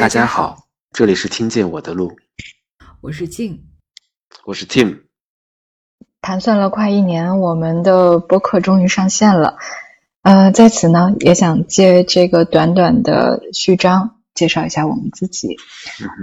大家好，这里是听见我的路，我是静，我是 Tim。盘算了快一年，我们的播客终于上线了。呃，在此呢，也想借这个短短的序章介绍一下我们自己。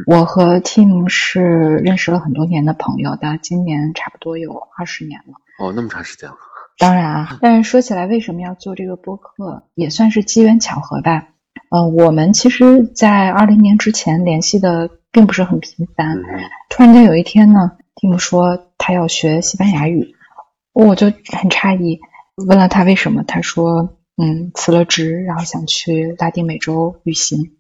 我和 Tim 是认识了很多年的朋友，到今年差不多有二十年了。哦，那么长时间了。当然啊，但是说起来，为什么要做这个播客，也算是机缘巧合吧。嗯，我们其实，在二零年之前联系的并不是很频繁。突然间有一天呢蒂姆说他要学西班牙语，我就很诧异，问了他为什么，他说，嗯，辞了职，然后想去拉丁美洲旅行。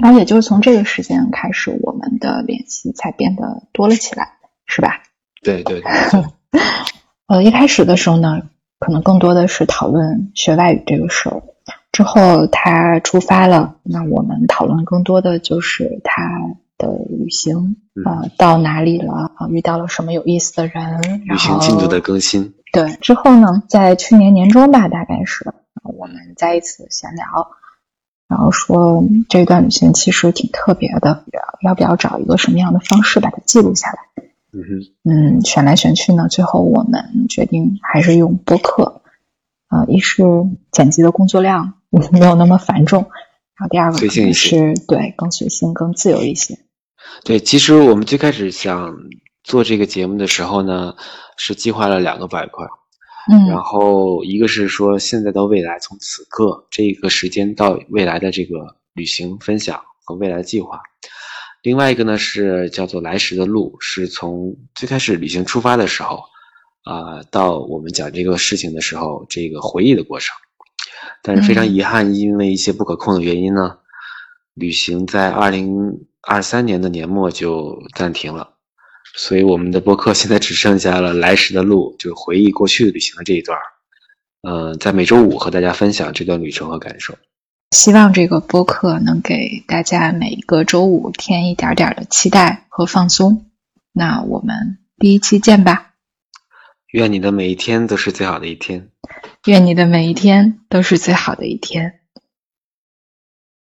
然后也就是从这个时间开始，我们的联系才变得多了起来，是吧？对对对。呃，一开始的时候呢，可能更多的是讨论学外语这个事儿。之后他出发了，那我们讨论更多的就是他的旅行呃，到哪里了啊，遇到了什么有意思的人，旅行进度的更新。对，之后呢，在去年年中吧，大概是我们再一次闲聊，然后说这段旅行其实挺特别的，要不要找一个什么样的方式把它记录下来？嗯哼，嗯，选来选去呢，最后我们决定还是用播客。啊，一是剪辑的工作量没有那么繁重，然后第二个是对更随性、更自由一些。对，其实我们最开始想做这个节目的时候呢，是计划了两个板块，嗯，然后一个是说现在到未来，从此刻这个时间到未来的这个旅行分享和未来计划。另外一个呢是叫做来时的路，是从最开始旅行出发的时候，啊，到我们讲这个事情的时候，这个回忆的过程。但是非常遗憾，因为一些不可控的原因呢，旅行在二零二三年的年末就暂停了，所以我们的播客现在只剩下了来时的路，就回忆过去旅行的这一段嗯，在每周五和大家分享这段旅程和感受。希望这个播客能给大家每一个周五添一点点的期待和放松。那我们第一期见吧。愿你的每一天都是最好的一天。愿你的每一天都是最好的一天。